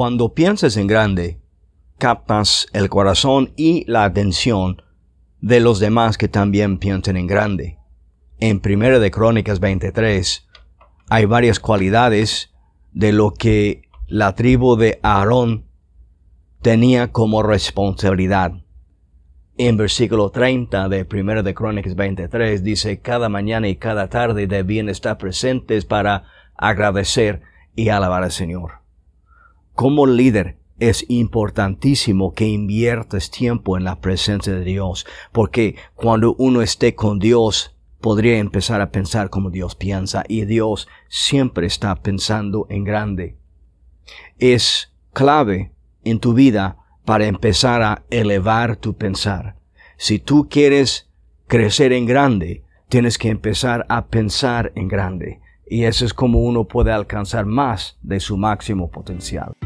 Cuando piensas en grande, captas el corazón y la atención de los demás que también piensan en grande. En 1 de Crónicas 23 hay varias cualidades de lo que la tribu de Aarón tenía como responsabilidad. En versículo 30 de 1 de Crónicas 23 dice, cada mañana y cada tarde debían estar presentes para agradecer y alabar al Señor. Como líder, es importantísimo que inviertas tiempo en la presencia de Dios, porque cuando uno esté con Dios, podría empezar a pensar como Dios piensa, y Dios siempre está pensando en grande. Es clave en tu vida para empezar a elevar tu pensar. Si tú quieres crecer en grande, tienes que empezar a pensar en grande. Y eso es como uno puede alcanzar más de su máximo potencial.